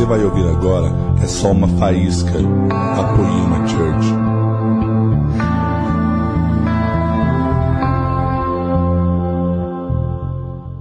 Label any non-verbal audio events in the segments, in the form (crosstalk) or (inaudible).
você vai ouvir agora é só uma faísca da Poema Church.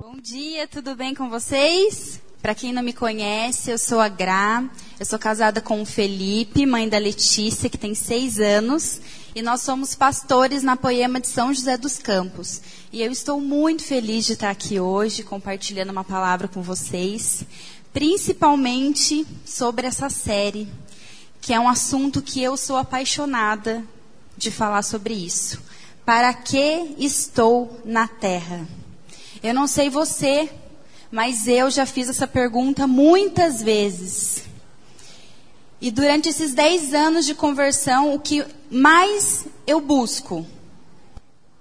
Bom dia, tudo bem com vocês? Para quem não me conhece, eu sou a Gra, eu sou casada com o Felipe, mãe da Letícia, que tem seis anos, e nós somos pastores na Poema de São José dos Campos. E eu estou muito feliz de estar aqui hoje, compartilhando uma palavra com vocês, principalmente sobre essa série, que é um assunto que eu sou apaixonada de falar sobre isso. Para que estou na Terra? Eu não sei você, mas eu já fiz essa pergunta muitas vezes. E durante esses 10 anos de conversão, o que mais eu busco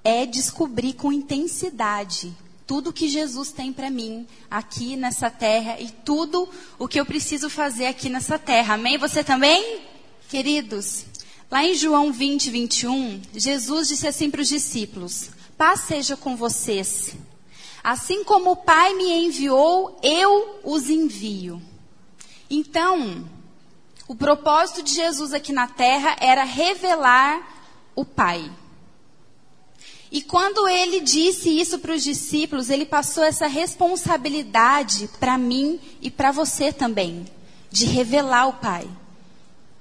é descobrir com intensidade tudo que Jesus tem para mim aqui nessa terra e tudo o que eu preciso fazer aqui nessa terra. Amém? Você também? Queridos, lá em João 20, 21, Jesus disse assim para os discípulos: Paz seja com vocês. Assim como o Pai me enviou, eu os envio. Então, o propósito de Jesus aqui na terra era revelar o Pai. E quando ele disse isso para os discípulos, ele passou essa responsabilidade para mim e para você também, de revelar o Pai.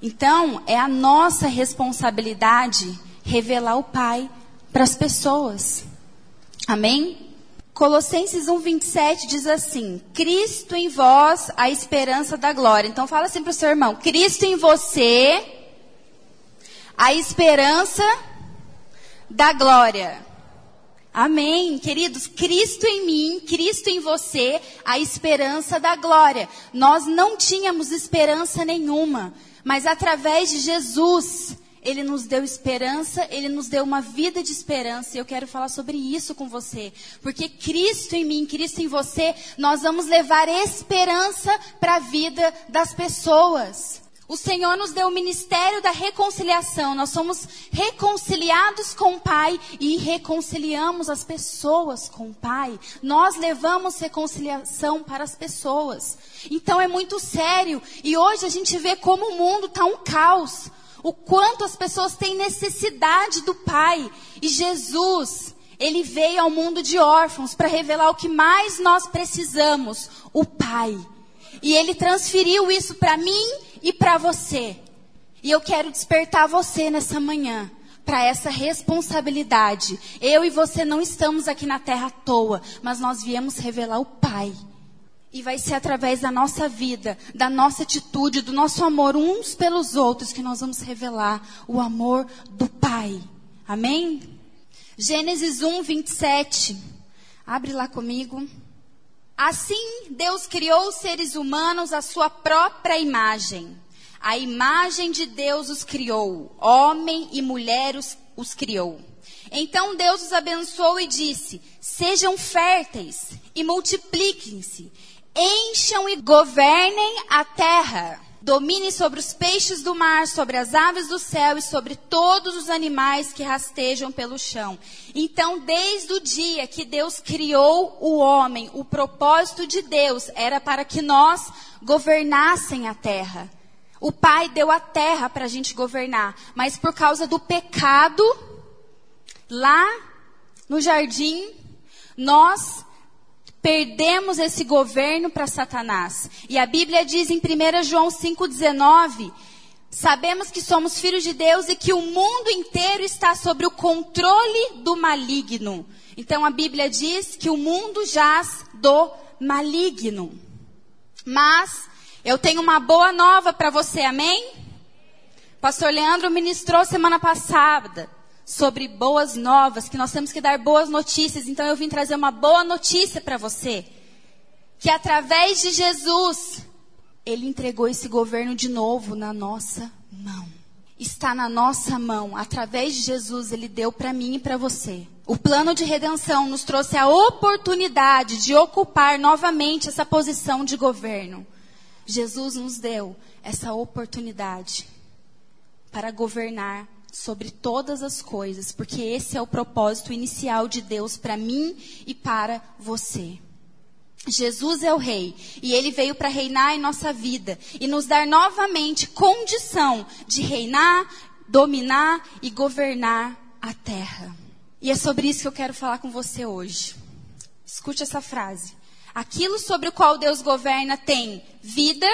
Então, é a nossa responsabilidade revelar o Pai para as pessoas. Amém? Colossenses 1:27 diz assim: Cristo em vós, a esperança da glória. Então fala assim para o seu irmão: Cristo em você, a esperança da glória. Amém, queridos. Cristo em mim, Cristo em você, a esperança da glória. Nós não tínhamos esperança nenhuma, mas através de Jesus, ele nos deu esperança, Ele nos deu uma vida de esperança. E eu quero falar sobre isso com você. Porque Cristo em mim, Cristo em você, nós vamos levar esperança para a vida das pessoas. O Senhor nos deu o ministério da reconciliação. Nós somos reconciliados com o Pai e reconciliamos as pessoas com o Pai. Nós levamos reconciliação para as pessoas. Então é muito sério. E hoje a gente vê como o mundo está um caos o quanto as pessoas têm necessidade do Pai. E Jesus, ele veio ao mundo de órfãos para revelar o que mais nós precisamos: o Pai. E ele transferiu isso para mim e para você. E eu quero despertar você nessa manhã para essa responsabilidade. Eu e você não estamos aqui na terra à toa, mas nós viemos revelar o Pai. E vai ser através da nossa vida, da nossa atitude, do nosso amor uns pelos outros que nós vamos revelar o amor do Pai. Amém? Gênesis 1, 27. Abre lá comigo. Assim Deus criou os seres humanos à sua própria imagem. A imagem de Deus os criou. Homem e mulher os, os criou. Então Deus os abençoou e disse: Sejam férteis e multipliquem-se encham e governem a terra. Domine sobre os peixes do mar, sobre as aves do céu e sobre todos os animais que rastejam pelo chão. Então, desde o dia que Deus criou o homem, o propósito de Deus era para que nós governassem a terra. O Pai deu a terra para a gente governar, mas por causa do pecado, lá no jardim, nós perdemos esse governo para Satanás. E a Bíblia diz em 1 João 5,19: Sabemos que somos filhos de Deus e que o mundo inteiro está sob o controle do maligno. Então a Bíblia diz que o mundo jaz do maligno. Mas eu tenho uma boa nova para você, amém? Pastor Leandro ministrou semana passada sobre boas novas, que nós temos que dar boas notícias. Então eu vim trazer uma boa notícia para você. Que através de Jesus, Ele entregou esse governo de novo na nossa mão. Está na nossa mão. Através de Jesus, Ele deu para mim e para você. O plano de redenção nos trouxe a oportunidade de ocupar novamente essa posição de governo. Jesus nos deu essa oportunidade para governar sobre todas as coisas, porque esse é o propósito inicial de Deus para mim e para você. Jesus é o Rei e ele veio para reinar em nossa vida e nos dar novamente condição de reinar, dominar e governar a terra. E é sobre isso que eu quero falar com você hoje. Escute essa frase. Aquilo sobre o qual Deus governa tem vida,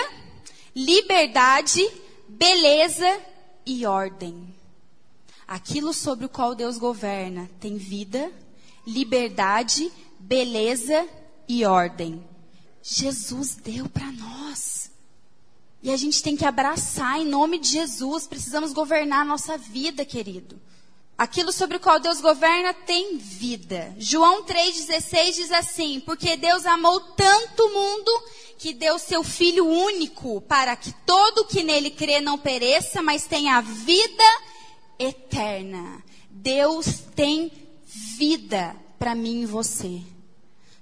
liberdade, beleza e ordem. Aquilo sobre o qual Deus governa tem vida, liberdade, beleza e ordem. Jesus deu para nós. E a gente tem que abraçar em nome de Jesus. Precisamos governar a nossa vida, querido. Aquilo sobre o qual Deus governa tem vida. João 3,16 diz assim: Porque Deus amou tanto o mundo que deu seu Filho único, para que todo que nele crê não pereça, mas tenha vida eterna. Deus tem vida para mim e você.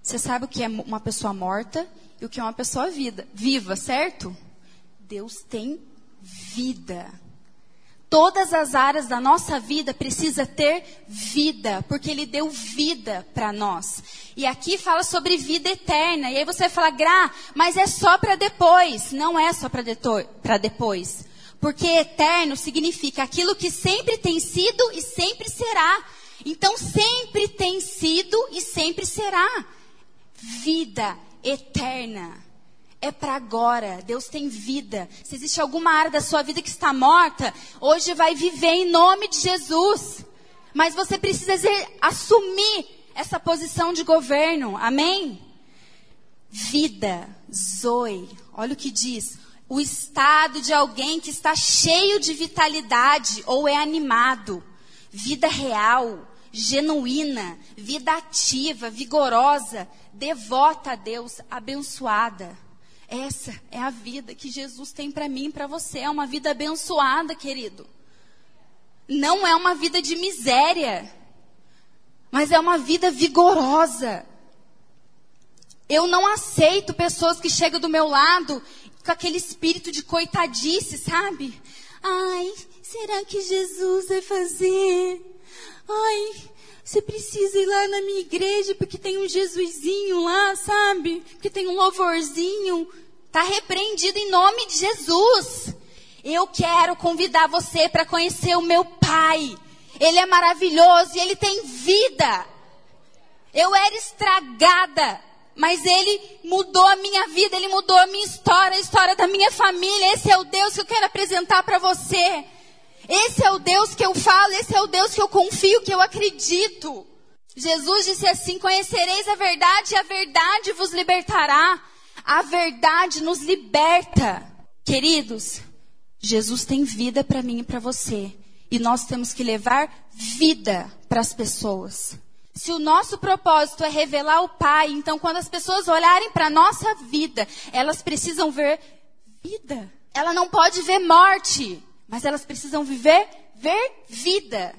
Você sabe o que é uma pessoa morta e o que é uma pessoa vida, viva, certo? Deus tem vida. Todas as áreas da nossa vida precisa ter vida, porque Ele deu vida para nós. E aqui fala sobre vida eterna. E aí você vai falar, Gra, mas é só para depois. Não é só para depois. Porque eterno significa aquilo que sempre tem sido e sempre será. Então sempre tem sido e sempre será. Vida eterna é para agora. Deus tem vida. Se existe alguma área da sua vida que está morta, hoje vai viver em nome de Jesus. Mas você precisa assumir essa posição de governo. Amém? Vida, Zoe. Olha o que diz. O estado de alguém que está cheio de vitalidade ou é animado. Vida real, genuína, vida ativa, vigorosa, devota a Deus, abençoada. Essa é a vida que Jesus tem para mim e para você. É uma vida abençoada, querido. Não é uma vida de miséria, mas é uma vida vigorosa. Eu não aceito pessoas que chegam do meu lado com aquele espírito de coitadice, sabe? Ai, será que Jesus vai fazer? Ai, você precisa ir lá na minha igreja porque tem um Jesusinho lá, sabe? Que tem um louvorzinho. Está repreendido em nome de Jesus. Eu quero convidar você para conhecer o meu Pai. Ele é maravilhoso e ele tem vida. Eu era estragada, mas ele mudou a minha vida, ele mudou a minha história, a história da minha família. Esse é o Deus que eu quero apresentar para você. Esse é o Deus que eu falo, esse é o Deus que eu confio, que eu acredito. Jesus disse assim: Conhecereis a verdade e a verdade vos libertará. A verdade nos liberta. Queridos, Jesus tem vida para mim e para você. E nós temos que levar vida para as pessoas. Se o nosso propósito é revelar o Pai, então quando as pessoas olharem para a nossa vida, elas precisam ver vida. Ela não pode ver morte, mas elas precisam viver, ver vida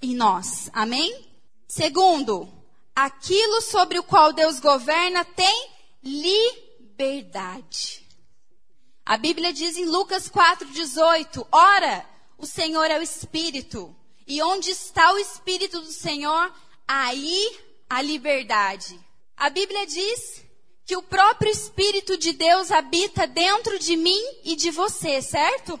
em nós. Amém? Segundo, aquilo sobre o qual Deus governa tem liberdade. A Bíblia diz em Lucas 4,18: Ora, o Senhor é o Espírito, e onde está o Espírito do Senhor, aí a liberdade. A Bíblia diz que o próprio Espírito de Deus habita dentro de mim e de você, certo?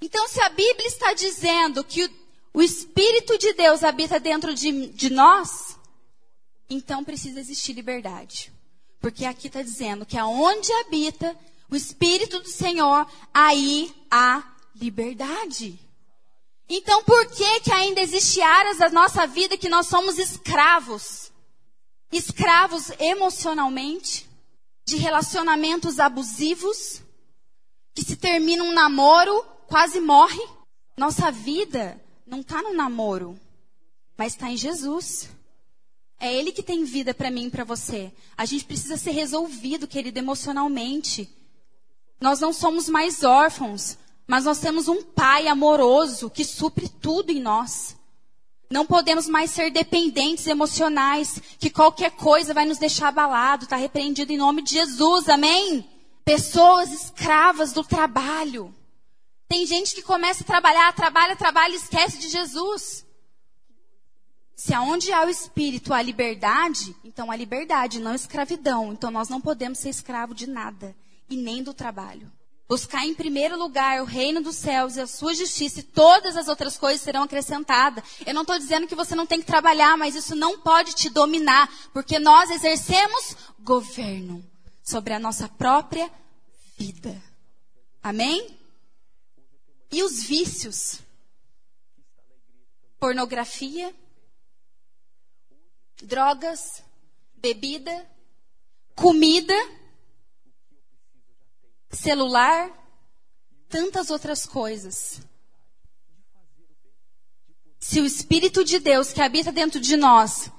Então, se a Bíblia está dizendo que o, Espírito de Deus habita dentro de, de nós, então precisa existir liberdade. Porque aqui está dizendo que aonde habita o Espírito do Senhor, aí há liberdade. Então, por que que ainda existe áreas da nossa vida que nós somos escravos? Escravos emocionalmente, de relacionamentos abusivos, que se termina um namoro, quase morre. Nossa vida não está no namoro, mas está em Jesus. É Ele que tem vida para mim e para você. A gente precisa ser resolvido, querido, emocionalmente. Nós não somos mais órfãos, mas nós temos um Pai amoroso que supre tudo em nós. Não podemos mais ser dependentes emocionais, que qualquer coisa vai nos deixar abalado. Está repreendido em nome de Jesus, amém? Pessoas escravas do trabalho. Tem gente que começa a trabalhar, trabalha, trabalha e esquece de Jesus. Se aonde há o espírito há liberdade, então há liberdade, não escravidão. Então nós não podemos ser escravo de nada e nem do trabalho. Buscar em primeiro lugar o reino dos céus e a sua justiça e todas as outras coisas serão acrescentadas. Eu não estou dizendo que você não tem que trabalhar, mas isso não pode te dominar, porque nós exercemos governo sobre a nossa própria vida. Amém? E os vícios? Pornografia, drogas, bebida, comida, celular, tantas outras coisas. Se o Espírito de Deus que habita dentro de nós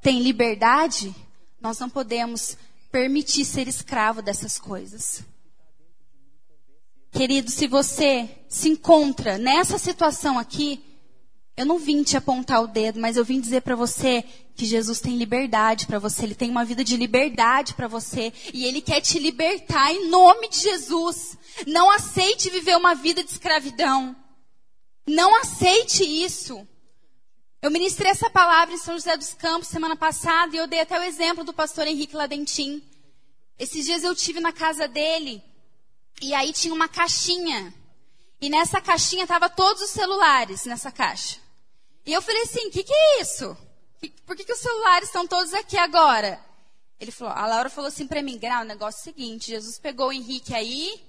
tem liberdade, nós não podemos permitir ser escravo dessas coisas. Querido, se você se encontra nessa situação aqui, eu não vim te apontar o dedo, mas eu vim dizer para você que Jesus tem liberdade para você, ele tem uma vida de liberdade para você e ele quer te libertar em nome de Jesus. Não aceite viver uma vida de escravidão. Não aceite isso. Eu ministrei essa palavra em São José dos Campos semana passada e eu dei até o exemplo do pastor Henrique Ladentim. Esses dias eu tive na casa dele e aí tinha uma caixinha. E nessa caixinha tava todos os celulares nessa caixa. E eu falei assim: o que, que é isso? Por que, que os celulares estão todos aqui agora? Ele falou, a Laura falou assim para mim, Grau, o negócio é o seguinte, Jesus pegou o Henrique aí,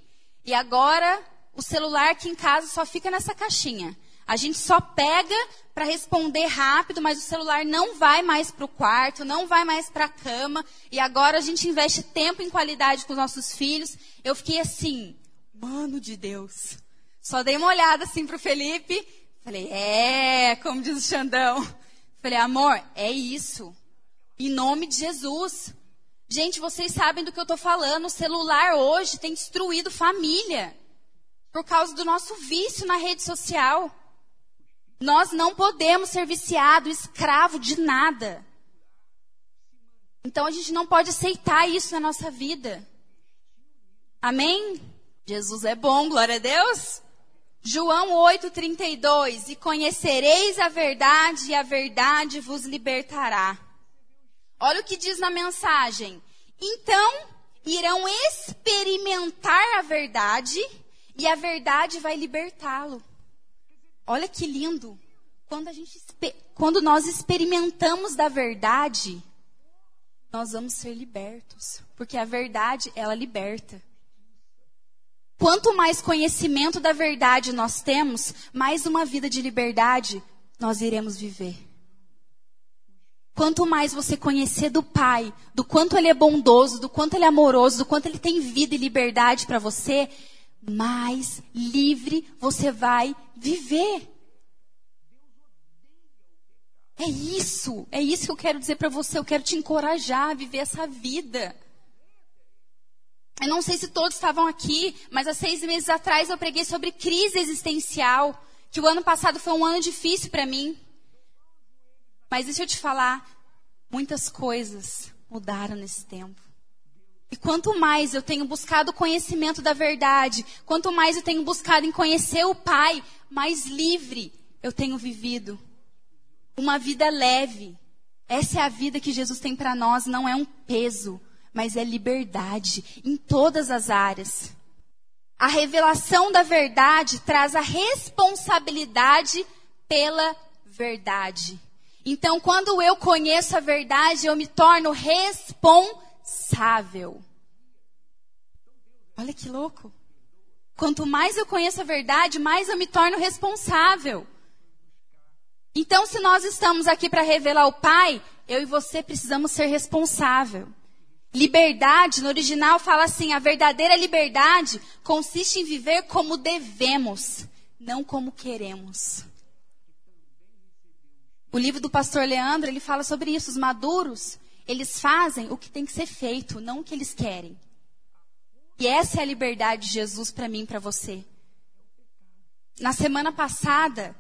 e agora o celular aqui em casa só fica nessa caixinha. A gente só pega para responder rápido, mas o celular não vai mais para o quarto, não vai mais para a cama. E agora a gente investe tempo em qualidade com os nossos filhos. Eu fiquei assim, mano de Deus. Só dei uma olhada assim para o Felipe Falei, é, como diz o Xandão. Falei, amor, é isso. Em nome de Jesus. Gente, vocês sabem do que eu estou falando. O celular hoje tem destruído família. Por causa do nosso vício na rede social. Nós não podemos ser viciado, escravo de nada. Então a gente não pode aceitar isso na nossa vida. Amém? Jesus é bom, glória a Deus. João 8:32 E conhecereis a verdade e a verdade vos libertará. Olha o que diz na mensagem. Então irão experimentar a verdade e a verdade vai libertá-lo. Olha que lindo. Quando, a gente, quando nós experimentamos da verdade, nós vamos ser libertos. Porque a verdade, ela liberta. Quanto mais conhecimento da verdade nós temos, mais uma vida de liberdade nós iremos viver. Quanto mais você conhecer do Pai, do quanto Ele é bondoso, do quanto Ele é amoroso, do quanto Ele tem vida e liberdade para você, mais livre você vai viver. É isso, é isso que eu quero dizer para você. Eu quero te encorajar a viver essa vida. Eu não sei se todos estavam aqui, mas há seis meses atrás eu preguei sobre crise existencial. Que o ano passado foi um ano difícil para mim. Mas deixa eu te falar, muitas coisas mudaram nesse tempo. E quanto mais eu tenho buscado conhecimento da verdade, quanto mais eu tenho buscado em conhecer o Pai, mais livre eu tenho vivido. Uma vida leve. Essa é a vida que Jesus tem para nós, não é um peso mas é liberdade em todas as áreas. A revelação da verdade traz a responsabilidade pela verdade. Então, quando eu conheço a verdade, eu me torno responsável. Olha que louco. Quanto mais eu conheço a verdade, mais eu me torno responsável. Então, se nós estamos aqui para revelar o Pai, eu e você precisamos ser responsável. Liberdade, no original, fala assim: a verdadeira liberdade consiste em viver como devemos, não como queremos. O livro do pastor Leandro, ele fala sobre isso. Os maduros, eles fazem o que tem que ser feito, não o que eles querem. E essa é a liberdade de Jesus para mim e para você. Na semana passada,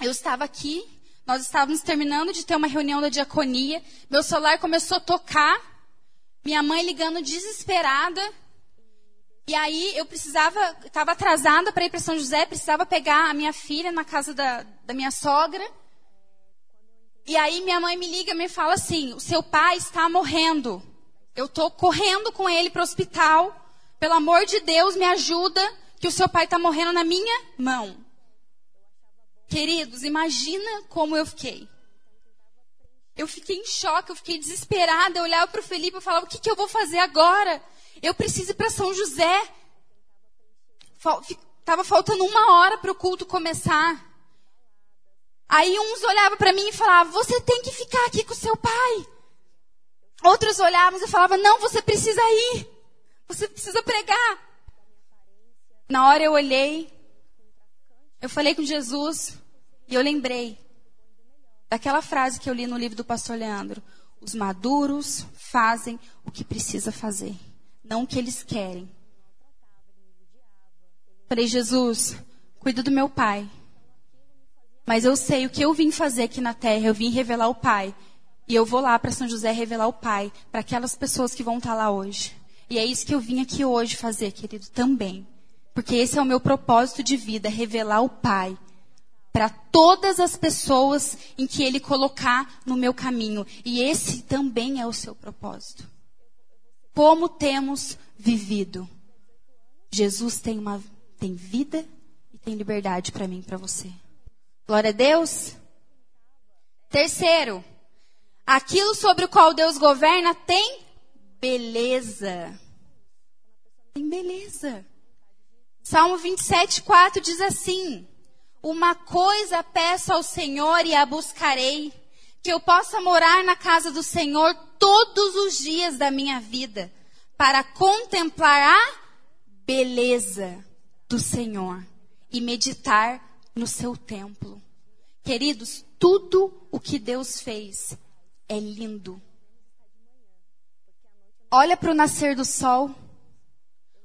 eu estava aqui, nós estávamos terminando de ter uma reunião da diaconia, meu celular começou a tocar minha mãe ligando desesperada. E aí eu precisava, estava atrasada para ir para São José, precisava pegar a minha filha na casa da, da minha sogra. E aí minha mãe me liga e me fala assim: o seu pai está morrendo. Eu estou correndo com ele para o hospital. Pelo amor de Deus, me ajuda, que o seu pai está morrendo na minha mão. Queridos, imagina como eu fiquei. Eu fiquei em choque, eu fiquei desesperada. Eu olhava para o Felipe e falava: o que, que eu vou fazer agora? Eu preciso ir para São José. Estava faltando uma hora para o culto começar. Aí uns olhavam para mim e falavam: Você tem que ficar aqui com seu pai. Outros olhavam e falavam: Não, você precisa ir. Você precisa pregar. Na hora eu olhei, eu falei com Jesus e eu lembrei daquela frase que eu li no livro do pastor Leandro: Os maduros fazem o que precisa fazer, não o que eles querem. Falei, Jesus, cuida do meu pai. Mas eu sei o que eu vim fazer aqui na terra, eu vim revelar o Pai. E eu vou lá para São José revelar o Pai para aquelas pessoas que vão estar tá lá hoje. E é isso que eu vim aqui hoje fazer, querido, também. Porque esse é o meu propósito de vida, revelar o Pai para todas as pessoas em que Ele colocar no meu caminho. E esse também é o seu propósito. Como temos vivido? Jesus tem uma tem vida e tem liberdade para mim, para você. Glória a Deus. Terceiro, aquilo sobre o qual Deus governa tem beleza. Tem beleza. Salmo 27, 4 diz assim: Uma coisa peço ao Senhor e a buscarei, que eu possa morar na casa do Senhor todos os dias da minha vida, para contemplar a beleza do Senhor e meditar no seu templo. Queridos, tudo o que Deus fez é lindo. Olha para o nascer do sol.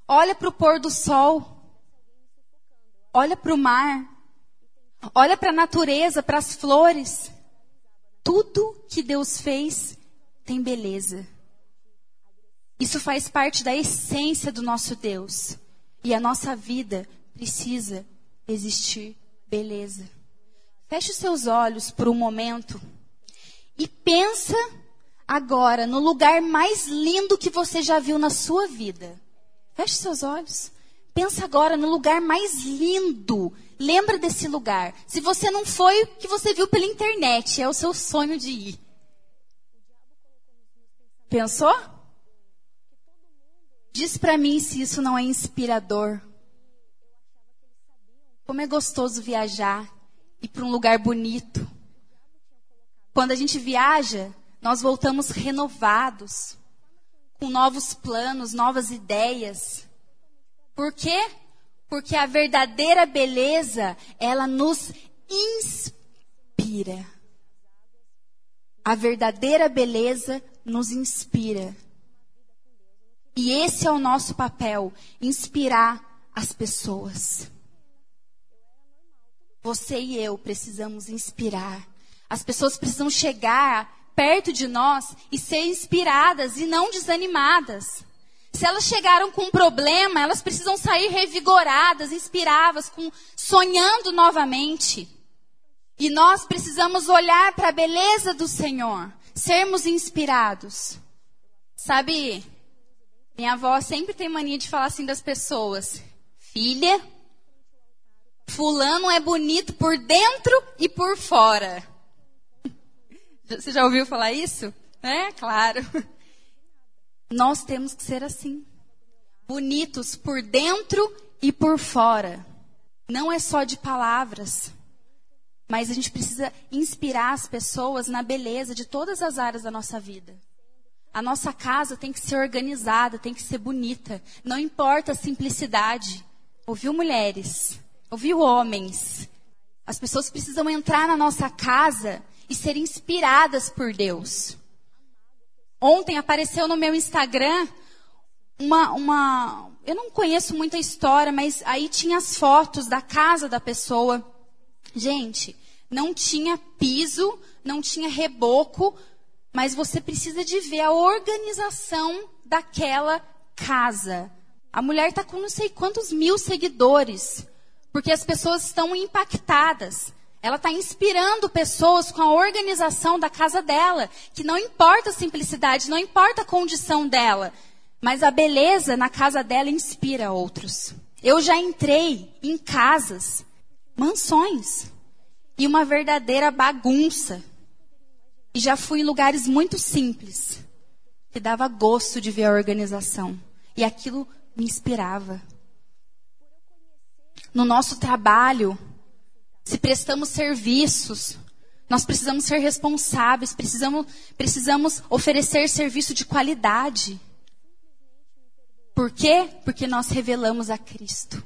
Olha para o pôr do sol. Olha para o mar. Olha para a natureza, para as flores. Tudo que Deus fez tem beleza. Isso faz parte da essência do nosso Deus. E a nossa vida precisa existir beleza. Feche os seus olhos por um momento e pensa agora no lugar mais lindo que você já viu na sua vida. Feche seus olhos. Pensa agora no lugar mais lindo. Lembra desse lugar. Se você não foi, o que você viu pela internet, é o seu sonho de ir. Pensou? Diz para mim se isso não é inspirador. Como é gostoso viajar, ir para um lugar bonito. Quando a gente viaja, nós voltamos renovados, com novos planos, novas ideias. Por quê? Porque a verdadeira beleza, ela nos inspira. A verdadeira beleza nos inspira. E esse é o nosso papel, inspirar as pessoas. Você e eu precisamos inspirar. As pessoas precisam chegar perto de nós e ser inspiradas e não desanimadas. Se elas chegaram com um problema, elas precisam sair revigoradas, inspiradas, com, sonhando novamente. E nós precisamos olhar para a beleza do Senhor, sermos inspirados. Sabe, minha avó sempre tem mania de falar assim das pessoas: Filha, Fulano é bonito por dentro e por fora. (laughs) Você já ouviu falar isso? É, claro. (laughs) Nós temos que ser assim. Bonitos por dentro e por fora. Não é só de palavras. Mas a gente precisa inspirar as pessoas na beleza de todas as áreas da nossa vida. A nossa casa tem que ser organizada, tem que ser bonita. Não importa a simplicidade. Ouviu, mulheres? Ouviu, homens? As pessoas precisam entrar na nossa casa e ser inspiradas por Deus. Ontem apareceu no meu Instagram uma, uma. Eu não conheço muito a história, mas aí tinha as fotos da casa da pessoa. Gente, não tinha piso, não tinha reboco, mas você precisa de ver a organização daquela casa. A mulher está com não sei quantos mil seguidores. Porque as pessoas estão impactadas. Ela está inspirando pessoas com a organização da casa dela, que não importa a simplicidade, não importa a condição dela, mas a beleza na casa dela inspira outros. Eu já entrei em casas, mansões, e uma verdadeira bagunça. E já fui em lugares muito simples, que dava gosto de ver a organização. E aquilo me inspirava. No nosso trabalho, se prestamos serviços, nós precisamos ser responsáveis, precisamos, precisamos oferecer serviço de qualidade. Por quê? Porque nós revelamos a Cristo.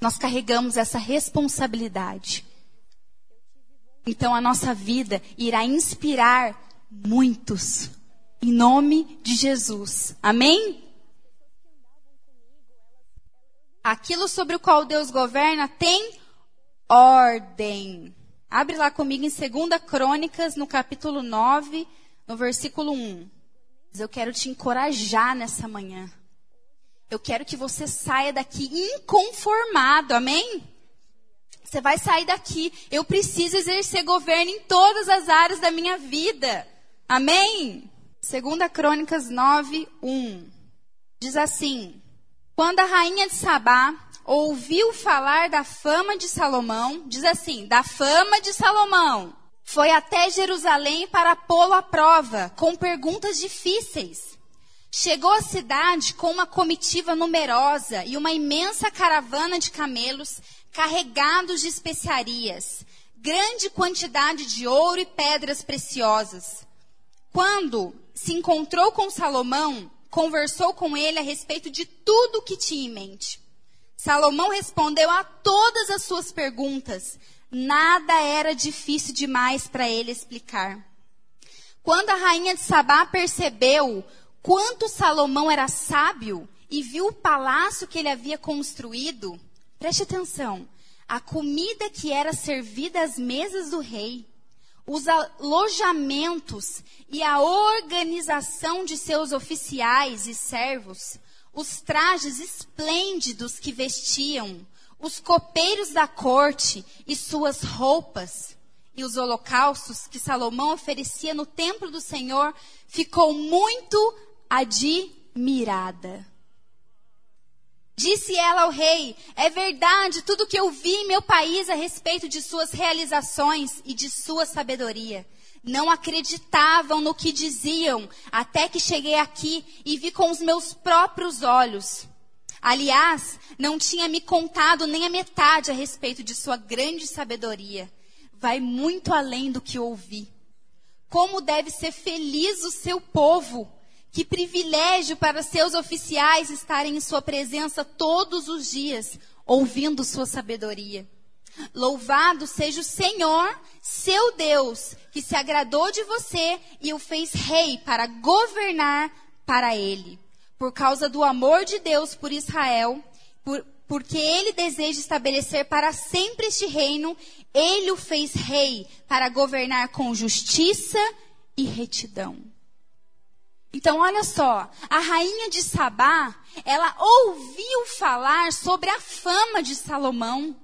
Nós carregamos essa responsabilidade. Então a nossa vida irá inspirar muitos. Em nome de Jesus. Amém? Aquilo sobre o qual Deus governa tem ordem. Abre lá comigo em 2 Crônicas, no capítulo 9, no versículo 1. Eu quero te encorajar nessa manhã. Eu quero que você saia daqui inconformado, amém? Você vai sair daqui. Eu preciso exercer governo em todas as áreas da minha vida. Amém? 2 Crônicas 9, 1. Diz assim: Quando a rainha de Sabá ouviu falar da fama de Salomão, diz assim, da fama de Salomão, foi até Jerusalém para pô-lo à prova, com perguntas difíceis. Chegou à cidade com uma comitiva numerosa e uma imensa caravana de camelos carregados de especiarias, grande quantidade de ouro e pedras preciosas. Quando se encontrou com Salomão, conversou com ele a respeito de tudo o que tinha em mente. Salomão respondeu a todas as suas perguntas. Nada era difícil demais para ele explicar. Quando a rainha de Sabá percebeu quanto Salomão era sábio e viu o palácio que ele havia construído, preste atenção, a comida que era servida às mesas do rei, os alojamentos e a organização de seus oficiais e servos, os trajes esplêndidos que vestiam, os copeiros da corte e suas roupas, e os holocaustos que Salomão oferecia no templo do Senhor, ficou muito admirada. Disse ela ao rei: É verdade tudo que eu vi em meu país a respeito de suas realizações e de sua sabedoria não acreditavam no que diziam, até que cheguei aqui e vi com os meus próprios olhos. Aliás, não tinha me contado nem a metade a respeito de sua grande sabedoria. Vai muito além do que ouvi. Como deve ser feliz o seu povo. Que privilégio para seus oficiais estarem em sua presença todos os dias, ouvindo sua sabedoria. Louvado seja o Senhor, seu Deus, que se agradou de você e o fez rei para governar para ele. Por causa do amor de Deus por Israel, por, porque ele deseja estabelecer para sempre este reino, ele o fez rei para governar com justiça e retidão. Então, olha só, a rainha de Sabá, ela ouviu falar sobre a fama de Salomão.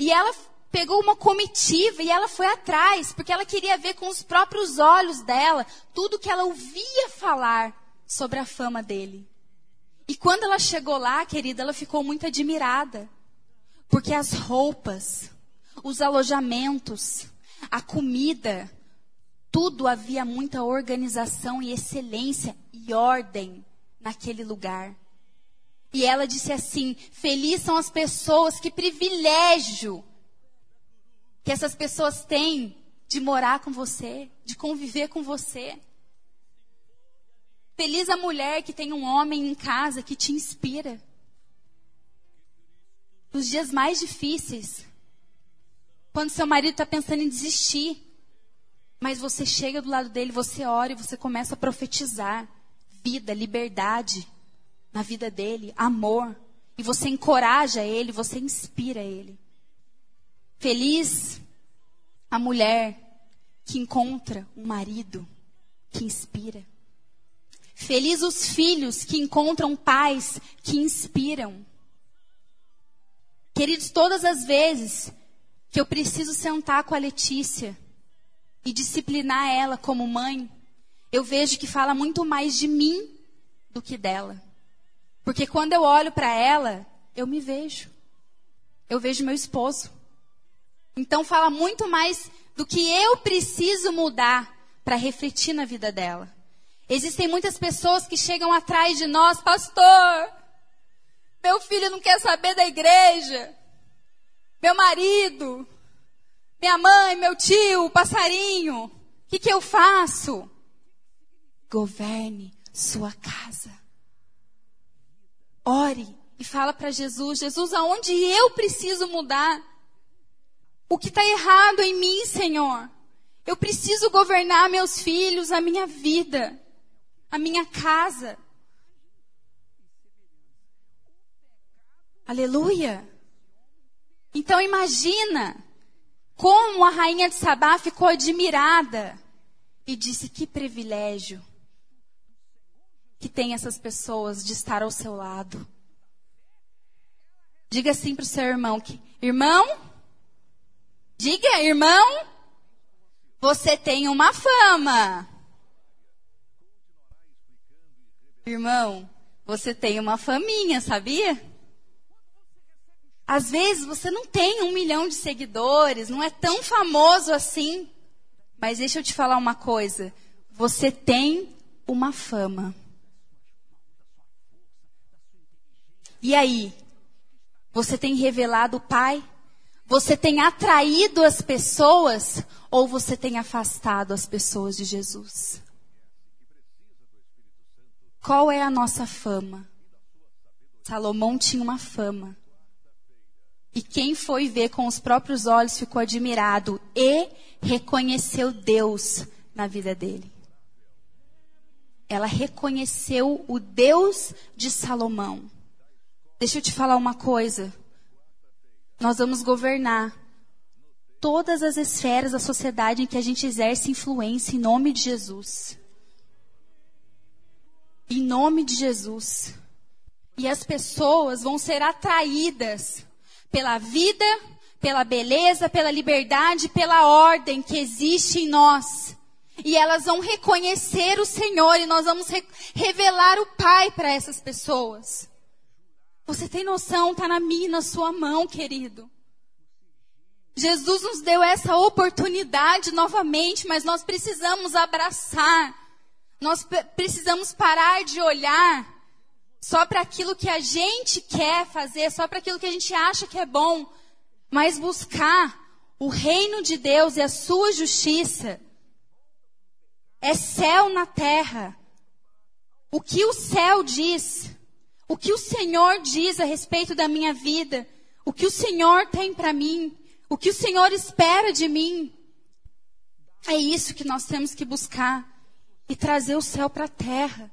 E ela pegou uma comitiva e ela foi atrás, porque ela queria ver com os próprios olhos dela tudo que ela ouvia falar sobre a fama dele. E quando ela chegou lá, querida, ela ficou muito admirada. Porque as roupas, os alojamentos, a comida, tudo havia muita organização e excelência e ordem naquele lugar. E ela disse assim: Feliz são as pessoas, que privilégio que essas pessoas têm de morar com você, de conviver com você. Feliz a mulher que tem um homem em casa que te inspira. Nos dias mais difíceis, quando seu marido está pensando em desistir, mas você chega do lado dele, você ora e você começa a profetizar vida, liberdade na vida dele, amor. E você encoraja ele, você inspira ele. Feliz a mulher que encontra um marido que inspira. Feliz os filhos que encontram pais que inspiram. Queridos, todas as vezes que eu preciso sentar com a Letícia e disciplinar ela como mãe, eu vejo que fala muito mais de mim do que dela. Porque quando eu olho para ela, eu me vejo. Eu vejo meu esposo. Então fala muito mais do que eu preciso mudar para refletir na vida dela. Existem muitas pessoas que chegam atrás de nós, pastor. Meu filho não quer saber da igreja. Meu marido, minha mãe, meu tio, o passarinho. O que, que eu faço? Governe sua casa. Ore e fala para Jesus: Jesus, aonde eu preciso mudar? O que está errado em mim, Senhor? Eu preciso governar meus filhos, a minha vida, a minha casa. Aleluia. Então imagina como a rainha de Sabá ficou admirada e disse: Que privilégio que tem essas pessoas de estar ao seu lado. Diga assim para o seu irmão que, irmão, diga, irmão, você tem uma fama. Irmão, você tem uma faminha, sabia? Às vezes você não tem um milhão de seguidores, não é tão famoso assim. Mas deixa eu te falar uma coisa. Você tem uma fama. E aí? Você tem revelado o Pai? Você tem atraído as pessoas ou você tem afastado as pessoas de Jesus? Qual é a nossa fama? Salomão tinha uma fama. E quem foi ver com os próprios olhos ficou admirado e reconheceu Deus na vida dele. Ela reconheceu o Deus de Salomão. Deixa eu te falar uma coisa. Nós vamos governar todas as esferas da sociedade em que a gente exerce influência em nome de Jesus. Em nome de Jesus. E as pessoas vão ser atraídas pela vida, pela beleza, pela liberdade, pela ordem que existe em nós. E elas vão reconhecer o Senhor e nós vamos re revelar o Pai para essas pessoas. Você tem noção? Está na minha, na sua mão, querido. Jesus nos deu essa oportunidade novamente, mas nós precisamos abraçar. Nós precisamos parar de olhar só para aquilo que a gente quer fazer, só para aquilo que a gente acha que é bom, mas buscar o reino de Deus e a sua justiça. É céu na terra. O que o céu diz o que o Senhor diz a respeito da minha vida, o que o Senhor tem para mim, o que o Senhor espera de mim. É isso que nós temos que buscar e trazer o céu para a terra.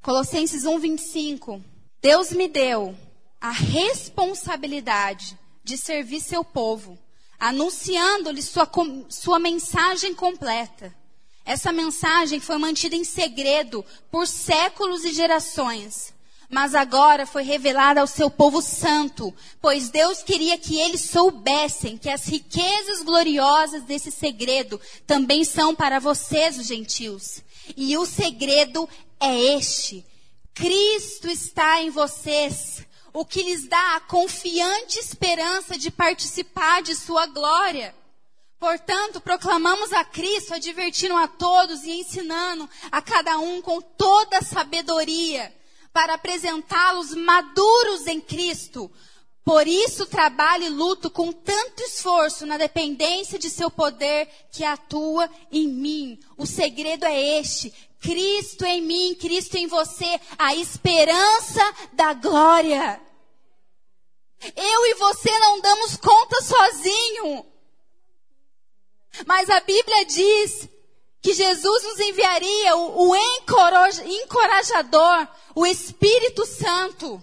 Colossenses 1:25. Deus me deu a responsabilidade de servir seu povo, anunciando-lhe sua, sua mensagem completa. Essa mensagem foi mantida em segredo por séculos e gerações mas agora foi revelada ao seu povo santo, pois Deus queria que eles soubessem que as riquezas gloriosas desse segredo também são para vocês, os gentios. E o segredo é este: Cristo está em vocês, o que lhes dá a confiante esperança de participar de sua glória. Portanto, proclamamos a Cristo, advertindo a todos e ensinando a cada um com toda a sabedoria para apresentá-los maduros em Cristo. Por isso trabalho e luto com tanto esforço na dependência de seu poder que atua em mim. O segredo é este: Cristo em mim, Cristo em você, a esperança da glória. Eu e você não damos conta sozinho. Mas a Bíblia diz que Jesus nos enviaria o, o encorajador, o Espírito Santo.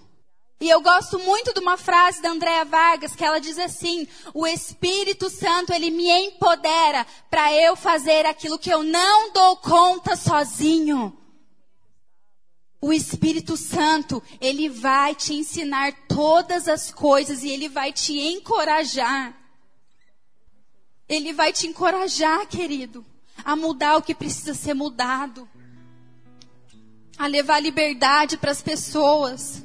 E eu gosto muito de uma frase da Andréa Vargas que ela diz assim: "O Espírito Santo ele me empodera para eu fazer aquilo que eu não dou conta sozinho." O Espírito Santo, ele vai te ensinar todas as coisas e ele vai te encorajar. Ele vai te encorajar, querido, a mudar o que precisa ser mudado, a levar liberdade para as pessoas.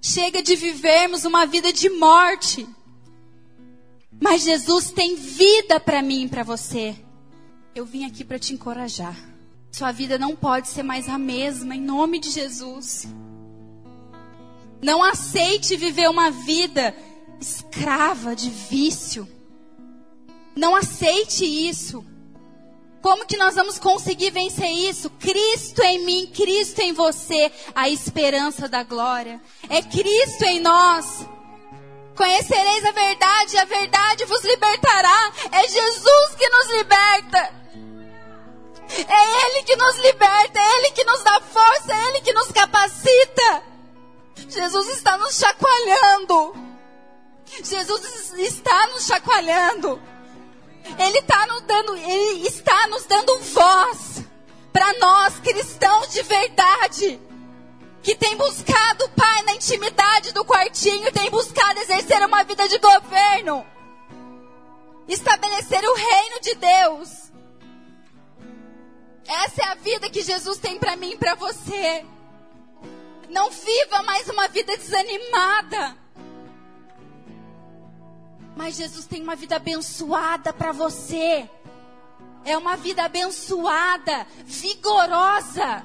Chega de vivermos uma vida de morte. Mas Jesus tem vida para mim e para você. Eu vim aqui para te encorajar. Sua vida não pode ser mais a mesma, em nome de Jesus. Não aceite viver uma vida escrava de vício. Não aceite isso. Como que nós vamos conseguir vencer isso? Cristo em mim, Cristo em você, a esperança da glória. É Cristo em nós. Conhecereis a verdade, e a verdade vos libertará. É Jesus que nos liberta. É Ele que nos liberta, é Ele que nos dá força, é Ele que nos capacita. Jesus está nos chacoalhando. Jesus está nos chacoalhando. Ele está nos dando, Ele está nos dando voz para nós cristãos de verdade que tem buscado, Pai, na intimidade do quartinho, tem buscado exercer uma vida de governo, estabelecer o reino de Deus. Essa é a vida que Jesus tem para mim e para você. Não viva mais uma vida desanimada. Mas Jesus tem uma vida abençoada para você. É uma vida abençoada, vigorosa.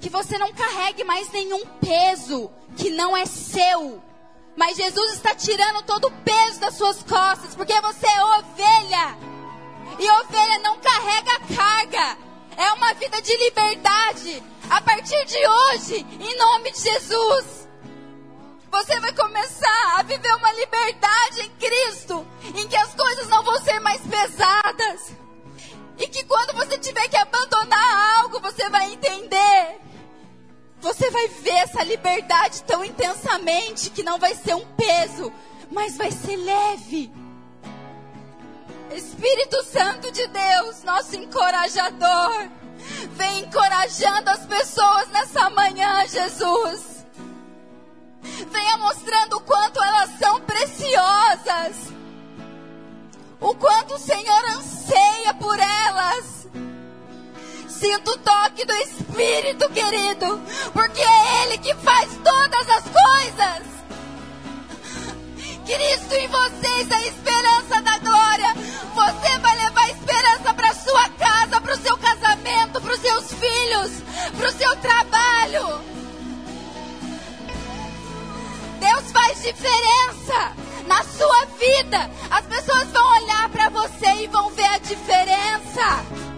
Que você não carregue mais nenhum peso que não é seu. Mas Jesus está tirando todo o peso das suas costas, porque você é ovelha. E ovelha não carrega carga. É uma vida de liberdade. A partir de hoje, em nome de Jesus, você vai começar a viver uma liberdade em Cristo, em que as coisas não vão ser mais pesadas. E que quando você tiver que abandonar algo, você vai entender. Você vai ver essa liberdade tão intensamente que não vai ser um peso, mas vai ser leve. Espírito Santo de Deus, nosso encorajador, vem encorajando as pessoas nessa manhã, Jesus. Venha mostrando o quanto elas são preciosas, o quanto o Senhor anseia por elas. Sinto o toque do Espírito, querido, porque é Ele que faz todas as coisas. Cristo em vocês, a esperança da glória. Você vai levar esperança para sua casa, para o seu casamento, para os seus filhos, para o seu trabalho. Deus faz diferença na sua vida. As pessoas vão olhar para você e vão ver a diferença.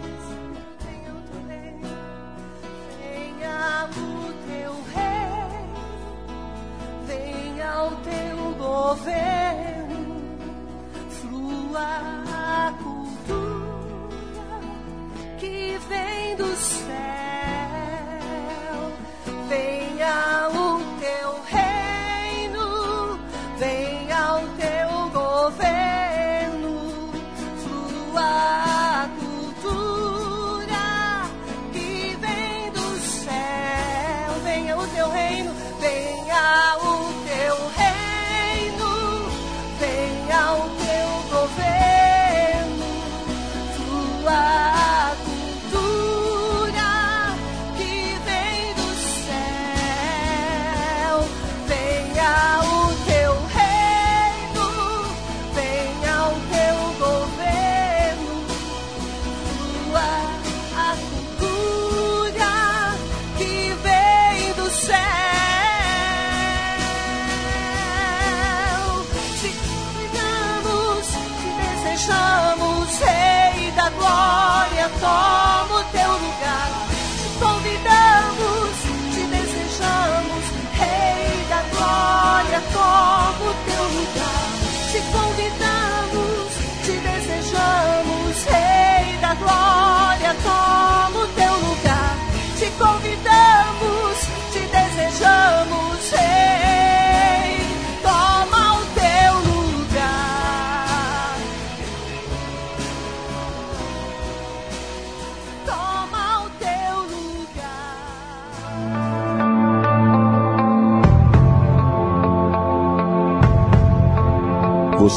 Toma o teu lugar. Te convidamos, te desejamos, Rei da Glória, toma o teu lugar. Te convidamos, te desejamos, Rei da Glória, toma o teu lugar. Te convidamos, te desejamos, Rei,